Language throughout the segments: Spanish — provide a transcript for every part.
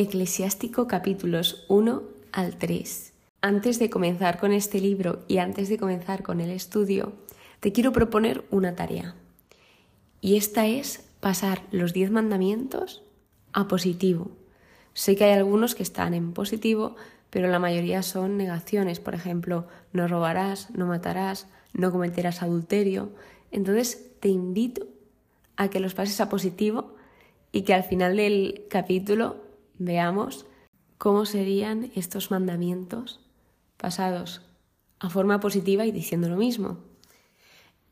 Eclesiástico capítulos 1 al 3. Antes de comenzar con este libro y antes de comenzar con el estudio, te quiero proponer una tarea. Y esta es pasar los 10 mandamientos a positivo. Sé que hay algunos que están en positivo, pero la mayoría son negaciones. Por ejemplo, no robarás, no matarás, no cometerás adulterio. Entonces te invito a que los pases a positivo y que al final del capítulo veamos cómo serían estos mandamientos pasados a forma positiva y diciendo lo mismo.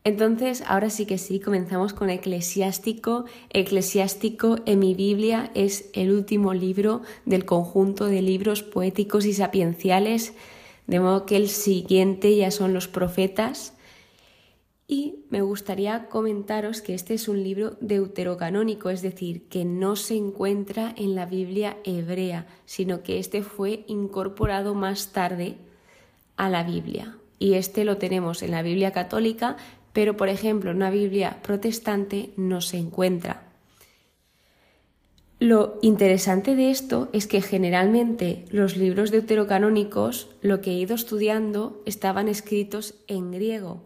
Entonces, ahora sí que sí, comenzamos con Eclesiástico. Eclesiástico en mi Biblia es el último libro del conjunto de libros poéticos y sapienciales, de modo que el siguiente ya son los profetas. Y me gustaría comentaros que este es un libro deuterocanónico, es decir, que no se encuentra en la Biblia hebrea, sino que este fue incorporado más tarde a la Biblia. Y este lo tenemos en la Biblia católica, pero por ejemplo en una Biblia protestante no se encuentra. Lo interesante de esto es que generalmente los libros deuterocanónicos, lo que he ido estudiando, estaban escritos en griego,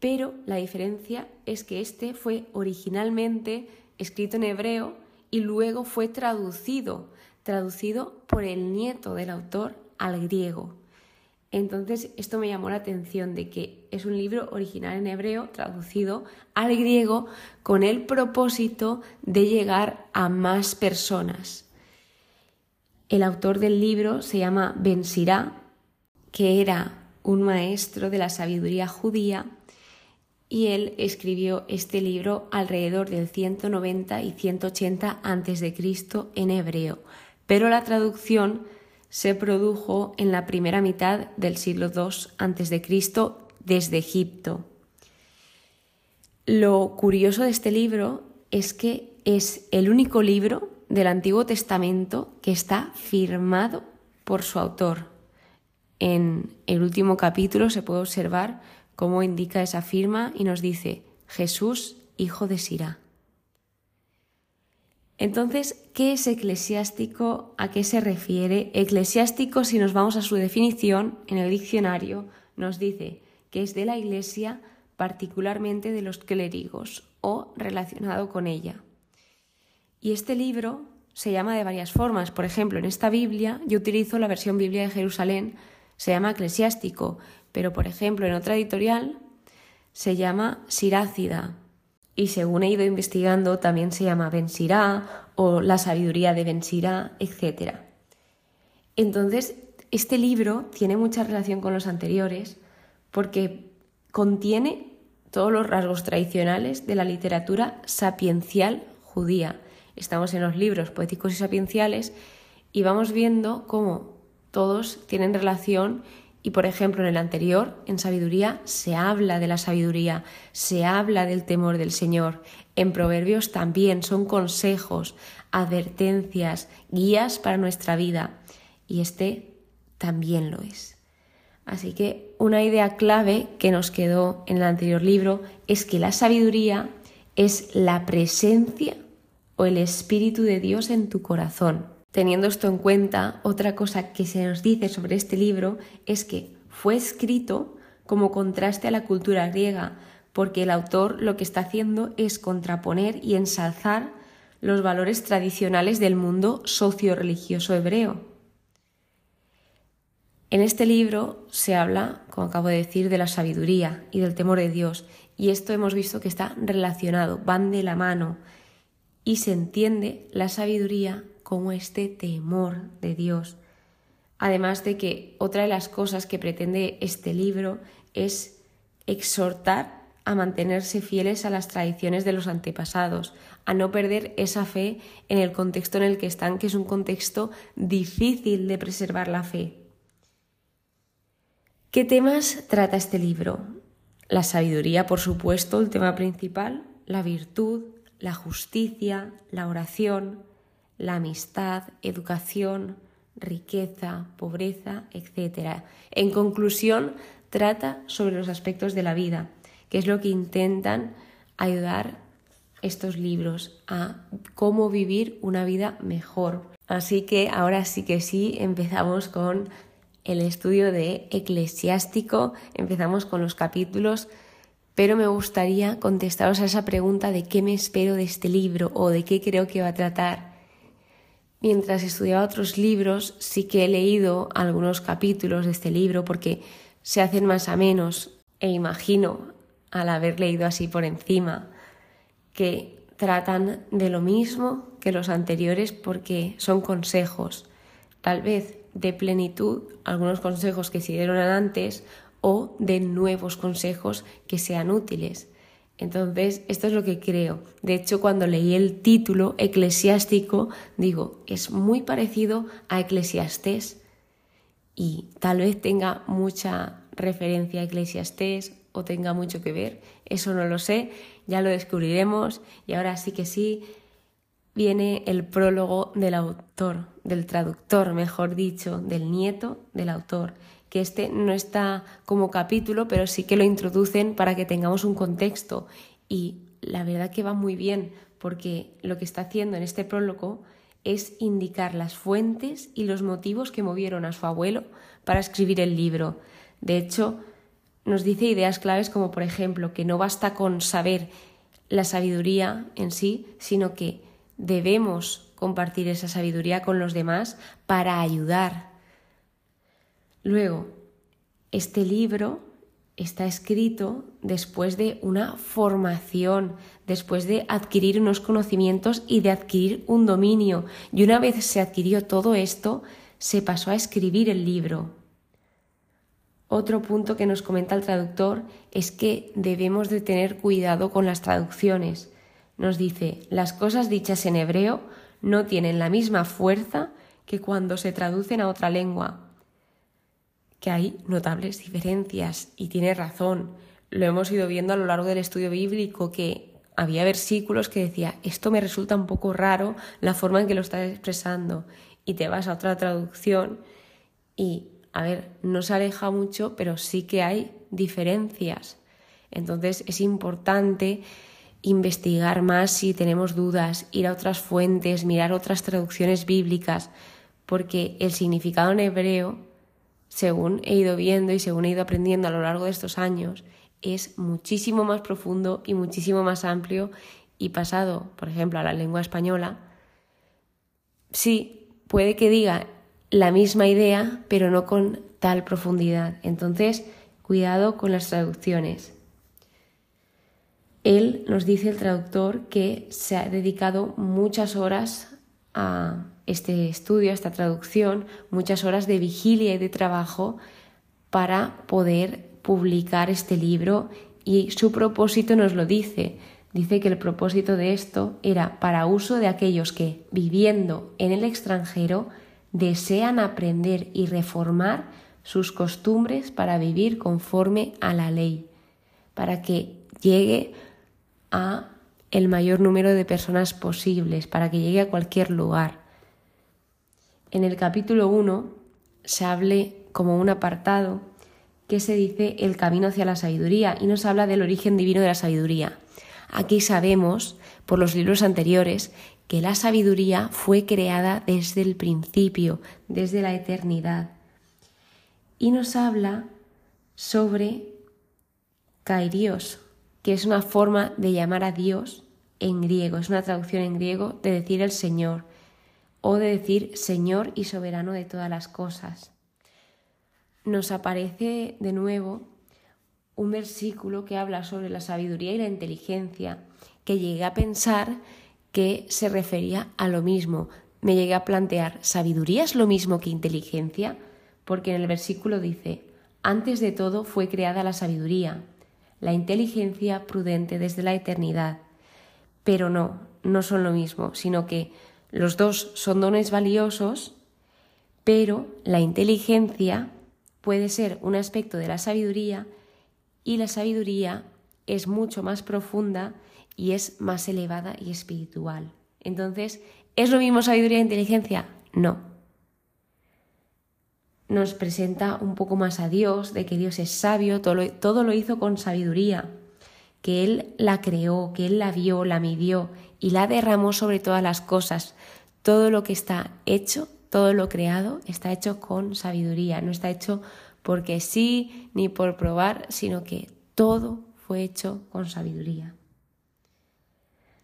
pero la diferencia es que este fue originalmente escrito en hebreo y luego fue traducido, traducido por el nieto del autor al griego. Entonces, esto me llamó la atención de que es un libro original en hebreo, traducido al griego, con el propósito de llegar a más personas. El autor del libro se llama Ben Sirá, que era un maestro de la sabiduría judía, y él escribió este libro alrededor del 190 y 180 a.C. en hebreo, pero la traducción se produjo en la primera mitad del siglo II a.C. desde Egipto. Lo curioso de este libro es que es el único libro del Antiguo Testamento que está firmado por su autor. En el último capítulo se puede observar cómo indica esa firma y nos dice Jesús, hijo de Sirá. Entonces, ¿qué es eclesiástico? ¿A qué se refiere? Eclesiástico, si nos vamos a su definición en el diccionario, nos dice que es de la Iglesia, particularmente de los clérigos o relacionado con ella. Y este libro se llama de varias formas. Por ejemplo, en esta Biblia, yo utilizo la versión Biblia de Jerusalén, se llama eclesiástico, pero por ejemplo en otra editorial se llama sirácida y según he ido investigando también se llama Bensirá o la sabiduría de Bensirá, etc. Entonces, este libro tiene mucha relación con los anteriores porque contiene todos los rasgos tradicionales de la literatura sapiencial judía. Estamos en los libros poéticos y sapienciales y vamos viendo cómo todos tienen relación y por ejemplo, en el anterior, en sabiduría, se habla de la sabiduría, se habla del temor del Señor. En proverbios también son consejos, advertencias, guías para nuestra vida. Y este también lo es. Así que una idea clave que nos quedó en el anterior libro es que la sabiduría es la presencia o el Espíritu de Dios en tu corazón. Teniendo esto en cuenta, otra cosa que se nos dice sobre este libro es que fue escrito como contraste a la cultura griega, porque el autor lo que está haciendo es contraponer y ensalzar los valores tradicionales del mundo socio-religioso hebreo. En este libro se habla, como acabo de decir, de la sabiduría y del temor de Dios, y esto hemos visto que está relacionado, van de la mano, y se entiende la sabiduría como este temor de Dios. Además de que otra de las cosas que pretende este libro es exhortar a mantenerse fieles a las tradiciones de los antepasados, a no perder esa fe en el contexto en el que están, que es un contexto difícil de preservar la fe. ¿Qué temas trata este libro? La sabiduría, por supuesto, el tema principal, la virtud, la justicia, la oración, la amistad, educación, riqueza, pobreza, etc. En conclusión, trata sobre los aspectos de la vida, que es lo que intentan ayudar estos libros a cómo vivir una vida mejor. Así que ahora sí que sí, empezamos con el estudio de eclesiástico, empezamos con los capítulos, pero me gustaría contestaros a esa pregunta de qué me espero de este libro o de qué creo que va a tratar. Mientras estudiaba otros libros, sí que he leído algunos capítulos de este libro porque se hacen más a menos e imagino, al haber leído así por encima, que tratan de lo mismo que los anteriores porque son consejos, tal vez de plenitud, algunos consejos que se dieron antes o de nuevos consejos que sean útiles. Entonces, esto es lo que creo. De hecho, cuando leí el título eclesiástico, digo, es muy parecido a Eclesiastés y tal vez tenga mucha referencia a Eclesiastés o tenga mucho que ver, eso no lo sé, ya lo descubriremos y ahora sí que sí viene el prólogo del autor, del traductor, mejor dicho, del nieto del autor, que este no está como capítulo, pero sí que lo introducen para que tengamos un contexto y la verdad que va muy bien porque lo que está haciendo en este prólogo es indicar las fuentes y los motivos que movieron a su abuelo para escribir el libro. De hecho, nos dice ideas claves como por ejemplo que no basta con saber la sabiduría en sí, sino que debemos compartir esa sabiduría con los demás para ayudar. Luego, este libro está escrito después de una formación, después de adquirir unos conocimientos y de adquirir un dominio. Y una vez se adquirió todo esto, se pasó a escribir el libro. Otro punto que nos comenta el traductor es que debemos de tener cuidado con las traducciones. Nos dice, las cosas dichas en hebreo no tienen la misma fuerza que cuando se traducen a otra lengua. Que hay notables diferencias y tiene razón. Lo hemos ido viendo a lo largo del estudio bíblico que había versículos que decía, esto me resulta un poco raro la forma en que lo estás expresando y te vas a otra traducción y a ver, no se aleja mucho, pero sí que hay diferencias. Entonces es importante investigar más si tenemos dudas, ir a otras fuentes, mirar otras traducciones bíblicas, porque el significado en hebreo, según he ido viendo y según he ido aprendiendo a lo largo de estos años, es muchísimo más profundo y muchísimo más amplio y pasado, por ejemplo, a la lengua española, sí, puede que diga la misma idea, pero no con tal profundidad. Entonces, cuidado con las traducciones. Él nos dice el traductor que se ha dedicado muchas horas a este estudio, esta traducción, muchas horas de vigilia y de trabajo para poder publicar este libro y su propósito nos lo dice. Dice que el propósito de esto era para uso de aquellos que, viviendo en el extranjero, desean aprender y reformar sus costumbres para vivir conforme a la ley, para que llegue a el mayor número de personas posibles, para que llegue a cualquier lugar. En el capítulo 1 se hable como un apartado que se dice el camino hacia la sabiduría y nos habla del origen divino de la sabiduría. Aquí sabemos, por los libros anteriores, que la sabiduría fue creada desde el principio, desde la eternidad. Y nos habla sobre kairios, que es una forma de llamar a Dios en griego, es una traducción en griego de decir el Señor o de decir Señor y soberano de todas las cosas. Nos aparece de nuevo un versículo que habla sobre la sabiduría y la inteligencia, que llegué a pensar que se refería a lo mismo. Me llegué a plantear, ¿sabiduría es lo mismo que inteligencia? Porque en el versículo dice, antes de todo fue creada la sabiduría, la inteligencia prudente desde la eternidad. Pero no, no son lo mismo, sino que los dos son dones valiosos, pero la inteligencia puede ser un aspecto de la sabiduría y la sabiduría es mucho más profunda y es más elevada y espiritual. Entonces, ¿es lo mismo sabiduría e inteligencia? No. Nos presenta un poco más a Dios, de que Dios es sabio, todo lo, todo lo hizo con sabiduría, que Él la creó, que Él la vio, la midió y la derramó sobre todas las cosas. todo lo que está hecho, todo lo creado, está hecho con sabiduría, no está hecho porque sí ni por probar, sino que todo fue hecho con sabiduría.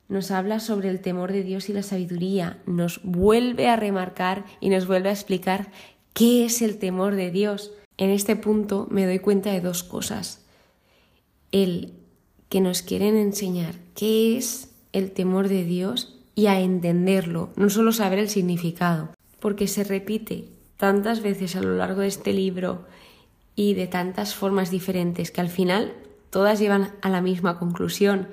Nos habla sobre el temor de Dios y la sabiduría, nos vuelve a remarcar y nos vuelve a explicar qué es el temor de Dios. En este punto me doy cuenta de dos cosas. El que nos quieren enseñar qué es el temor de Dios y a entenderlo, no solo saber el significado, porque se repite tantas veces a lo largo de este libro y de tantas formas diferentes que al final todas llevan a la misma conclusión,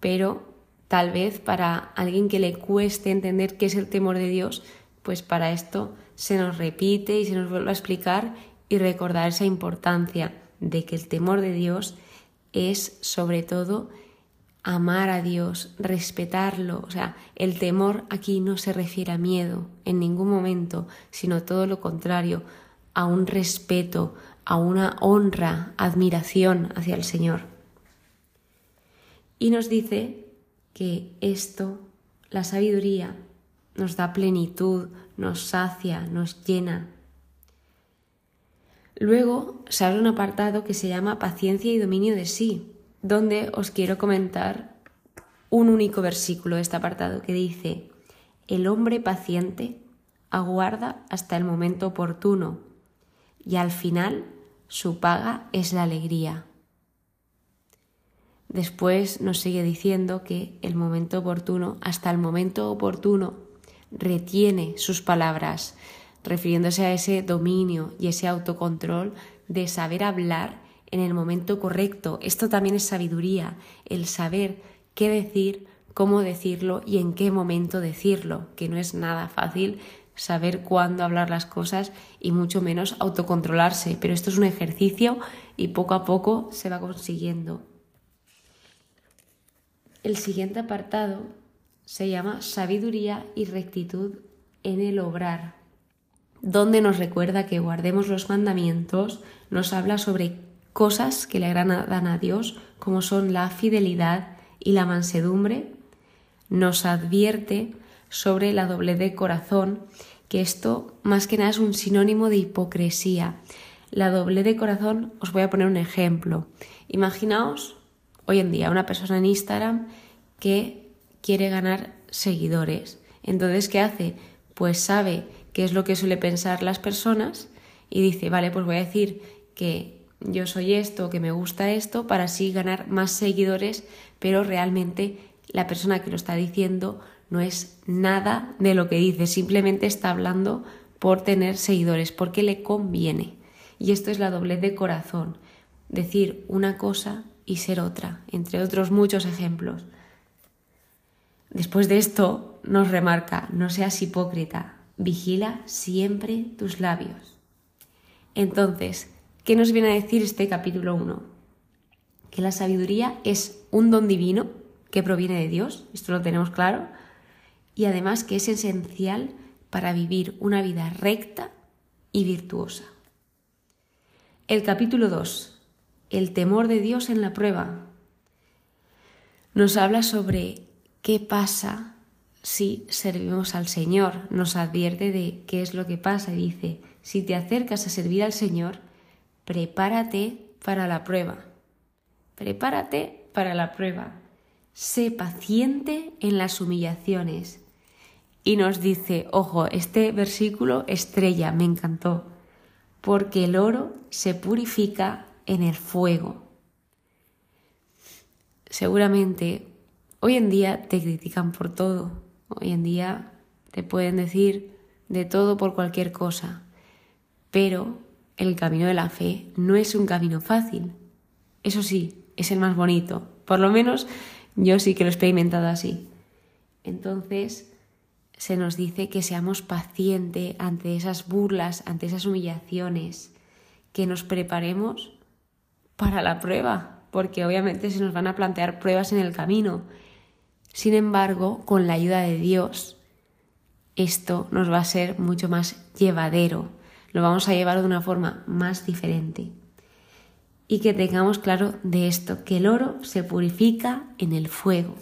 pero tal vez para alguien que le cueste entender qué es el temor de Dios, pues para esto se nos repite y se nos vuelve a explicar y recordar esa importancia de que el temor de Dios es sobre todo amar a Dios, respetarlo. O sea, el temor aquí no se refiere a miedo en ningún momento, sino todo lo contrario, a un respeto, a una honra, admiración hacia el Señor. Y nos dice que esto, la sabiduría, nos da plenitud, nos sacia, nos llena. Luego se abre un apartado que se llama paciencia y dominio de sí, donde os quiero comentar un único versículo de este apartado que dice, el hombre paciente aguarda hasta el momento oportuno y al final su paga es la alegría. Después nos sigue diciendo que el momento oportuno, hasta el momento oportuno, retiene sus palabras, refiriéndose a ese dominio y ese autocontrol de saber hablar en el momento correcto. Esto también es sabiduría, el saber qué decir, cómo decirlo y en qué momento decirlo, que no es nada fácil saber cuándo hablar las cosas y mucho menos autocontrolarse, pero esto es un ejercicio y poco a poco se va consiguiendo. El siguiente apartado se llama sabiduría y rectitud en el obrar, donde nos recuerda que guardemos los mandamientos, nos habla sobre cosas que le agradan a Dios, como son la fidelidad y la mansedumbre, nos advierte sobre la doble de corazón, que esto más que nada es un sinónimo de hipocresía. La doble de corazón, os voy a poner un ejemplo. Imaginaos hoy en día una persona en Instagram que quiere ganar seguidores. Entonces, ¿qué hace? Pues sabe qué es lo que suele pensar las personas y dice, vale, pues voy a decir que yo soy esto, que me gusta esto, para así ganar más seguidores, pero realmente la persona que lo está diciendo no es nada de lo que dice, simplemente está hablando por tener seguidores, porque le conviene. Y esto es la doblez de corazón, decir una cosa y ser otra, entre otros muchos ejemplos. Después de esto nos remarca, no seas hipócrita, vigila siempre tus labios. Entonces, ¿Qué nos viene a decir este capítulo 1? Que la sabiduría es un don divino que proviene de Dios, esto lo tenemos claro, y además que es esencial para vivir una vida recta y virtuosa. El capítulo 2, el temor de Dios en la prueba, nos habla sobre qué pasa si servimos al Señor, nos advierte de qué es lo que pasa y dice, si te acercas a servir al Señor, prepárate para la prueba. Prepárate para la prueba. Sé paciente en las humillaciones. Y nos dice, ojo, este versículo estrella, me encantó, porque el oro se purifica en el fuego. Seguramente hoy en día te critican por todo. Hoy en día te pueden decir de todo por cualquier cosa. Pero el camino de la fe no es un camino fácil. Eso sí, es el más bonito. Por lo menos yo sí que lo he experimentado así. Entonces, se nos dice que seamos pacientes ante esas burlas, ante esas humillaciones, que nos preparemos para la prueba, porque obviamente se nos van a plantear pruebas en el camino. Sin embargo, con la ayuda de Dios, esto nos va a ser mucho más llevadero, lo vamos a llevar de una forma más diferente. Y que tengamos claro de esto, que el oro se purifica en el fuego.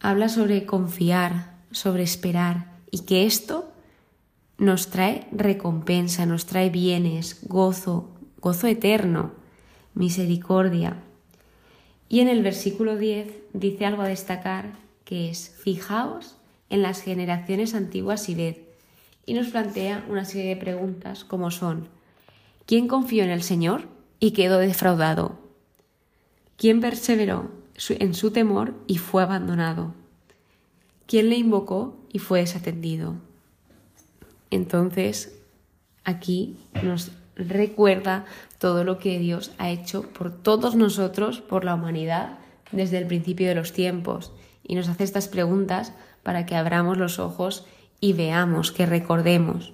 Habla sobre confiar, sobre esperar y que esto nos trae recompensa, nos trae bienes, gozo, gozo eterno, misericordia. Y en el versículo 10 dice algo a destacar que es, fijaos en las generaciones antiguas y ved. Y nos plantea una serie de preguntas como son, ¿quién confió en el Señor y quedó defraudado? ¿Quién perseveró en su temor y fue abandonado? ¿Quién le invocó y fue desatendido? Entonces, aquí nos recuerda todo lo que Dios ha hecho por todos nosotros, por la humanidad, desde el principio de los tiempos. Y nos hace estas preguntas para que abramos los ojos y veamos, que recordemos.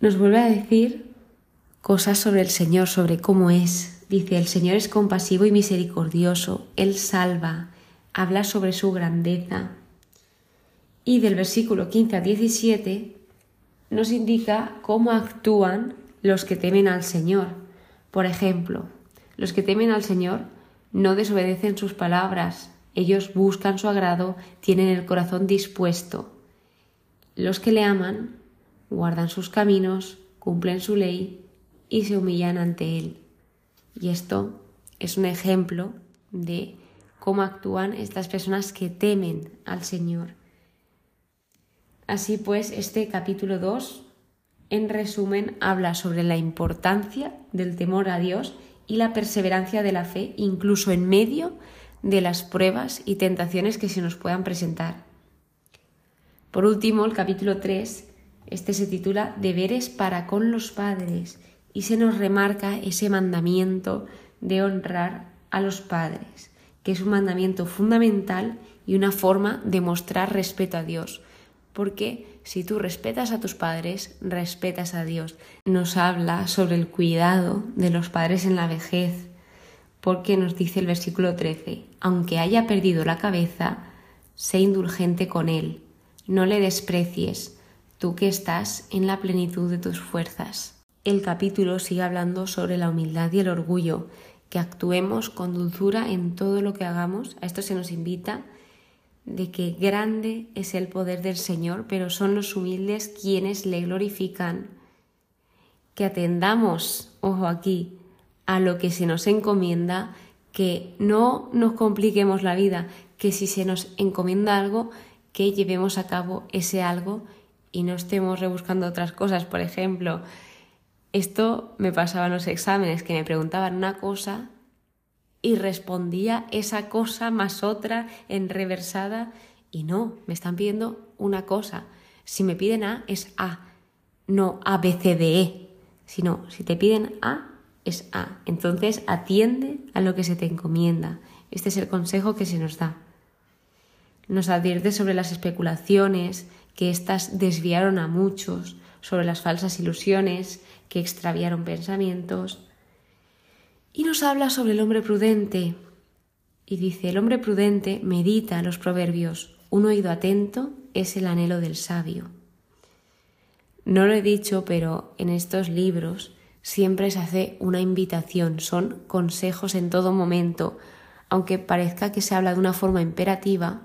Nos vuelve a decir cosas sobre el Señor, sobre cómo es. Dice, el Señor es compasivo y misericordioso, Él salva, habla sobre su grandeza. Y del versículo 15 a 17 nos indica cómo actúan los que temen al Señor. Por ejemplo, los que temen al Señor no desobedecen sus palabras, ellos buscan su agrado, tienen el corazón dispuesto. Los que le aman guardan sus caminos, cumplen su ley y se humillan ante Él. Y esto es un ejemplo de cómo actúan estas personas que temen al Señor. Así pues, este capítulo 2, en resumen, habla sobre la importancia del temor a Dios y la perseverancia de la fe, incluso en medio de las pruebas y tentaciones que se nos puedan presentar. Por último, el capítulo 3, este se titula Deberes para con los padres y se nos remarca ese mandamiento de honrar a los padres, que es un mandamiento fundamental y una forma de mostrar respeto a Dios, porque si tú respetas a tus padres, respetas a Dios. Nos habla sobre el cuidado de los padres en la vejez, porque nos dice el versículo 13, aunque haya perdido la cabeza, sé indulgente con él, no le desprecies, tú que estás en la plenitud de tus fuerzas. El capítulo sigue hablando sobre la humildad y el orgullo, que actuemos con dulzura en todo lo que hagamos. A esto se nos invita de que grande es el poder del Señor, pero son los humildes quienes le glorifican. Que atendamos, ojo aquí, a lo que se nos encomienda, que no nos compliquemos la vida, que si se nos encomienda algo, que llevemos a cabo ese algo y no estemos rebuscando otras cosas. Por ejemplo, esto me pasaba en los exámenes, que me preguntaban una cosa y respondía esa cosa más otra en reversada y no, me están pidiendo una cosa. Si me piden A es A, no A, B, C, D, E, sino si te piden A es A. Entonces atiende a lo que se te encomienda. Este es el consejo que se nos da. Nos advierte sobre las especulaciones, que éstas desviaron a muchos, sobre las falsas ilusiones, que extraviaron pensamientos, y nos habla sobre el hombre prudente. Y dice, el hombre prudente medita los proverbios, un oído atento es el anhelo del sabio. No lo he dicho, pero en estos libros siempre se hace una invitación, son consejos en todo momento, aunque parezca que se habla de una forma imperativa,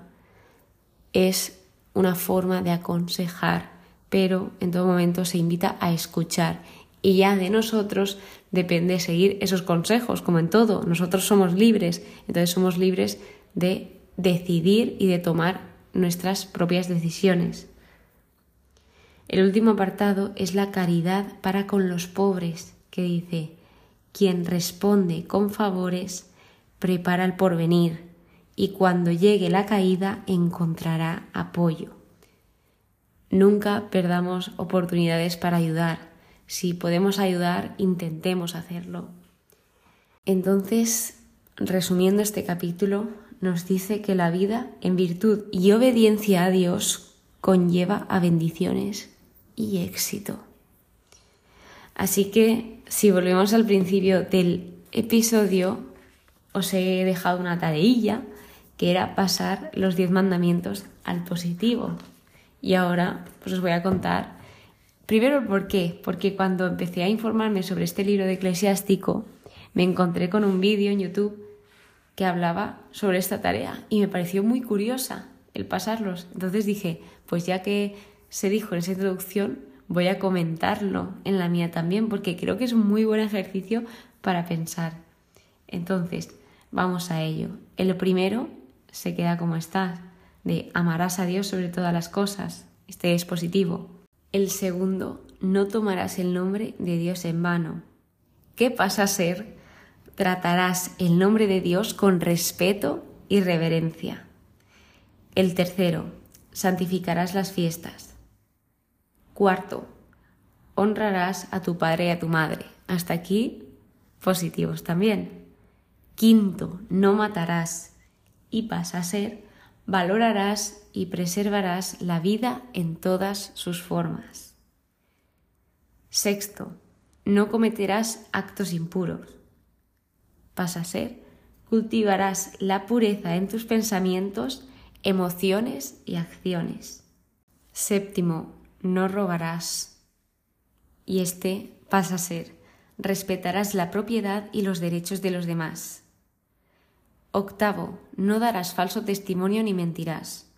es una forma de aconsejar, pero en todo momento se invita a escuchar y ya de nosotros depende seguir esos consejos, como en todo. Nosotros somos libres, entonces somos libres de decidir y de tomar nuestras propias decisiones. El último apartado es la caridad para con los pobres, que dice, quien responde con favores prepara el porvenir y cuando llegue la caída encontrará apoyo. Nunca perdamos oportunidades para ayudar si podemos ayudar, intentemos hacerlo. Entonces, resumiendo este capítulo, nos dice que la vida en virtud y obediencia a Dios conlleva a bendiciones y éxito. Así que, si volvemos al principio del episodio, os he dejado una tareilla que era pasar los diez mandamientos al positivo. Y ahora pues os voy a contar Primero, ¿por qué? Porque cuando empecé a informarme sobre este libro de eclesiástico, me encontré con un vídeo en YouTube que hablaba sobre esta tarea y me pareció muy curiosa el pasarlos. Entonces dije, pues ya que se dijo en esa introducción, voy a comentarlo en la mía también, porque creo que es un muy buen ejercicio para pensar. Entonces, vamos a ello. El primero se queda como está, de amarás a Dios sobre todas las cosas. Este es positivo. El segundo, no tomarás el nombre de Dios en vano. ¿Qué pasa a ser? Tratarás el nombre de Dios con respeto y reverencia. El tercero, santificarás las fiestas. Cuarto, honrarás a tu padre y a tu madre. Hasta aquí, positivos también. Quinto, no matarás. Y pasa a ser, valorarás y preservarás la vida en todas sus formas. Sexto, no cometerás actos impuros. Pasa a ser, cultivarás la pureza en tus pensamientos, emociones y acciones. Séptimo, no robarás. Y este pasa a ser, respetarás la propiedad y los derechos de los demás. Octavo, no darás falso testimonio ni mentirás.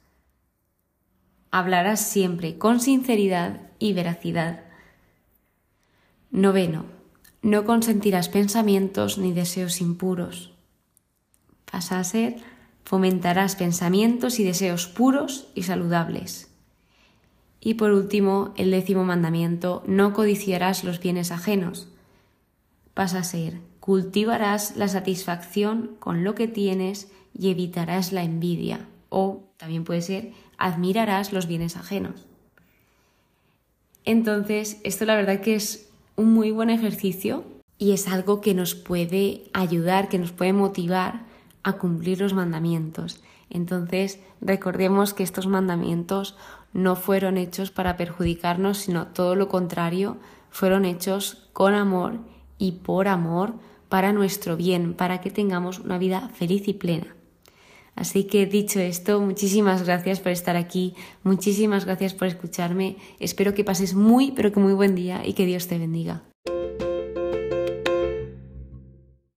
Hablarás siempre con sinceridad y veracidad. Noveno, no consentirás pensamientos ni deseos impuros. Pasa a ser, fomentarás pensamientos y deseos puros y saludables. Y por último, el décimo mandamiento, no codiciarás los bienes ajenos. Pasa a ser, cultivarás la satisfacción con lo que tienes y evitarás la envidia. O también puede ser, admirarás los bienes ajenos. Entonces, esto la verdad que es un muy buen ejercicio y es algo que nos puede ayudar, que nos puede motivar a cumplir los mandamientos. Entonces, recordemos que estos mandamientos no fueron hechos para perjudicarnos, sino todo lo contrario, fueron hechos con amor y por amor para nuestro bien, para que tengamos una vida feliz y plena. Así que dicho esto, muchísimas gracias por estar aquí, muchísimas gracias por escucharme, espero que pases muy, pero que muy buen día y que Dios te bendiga.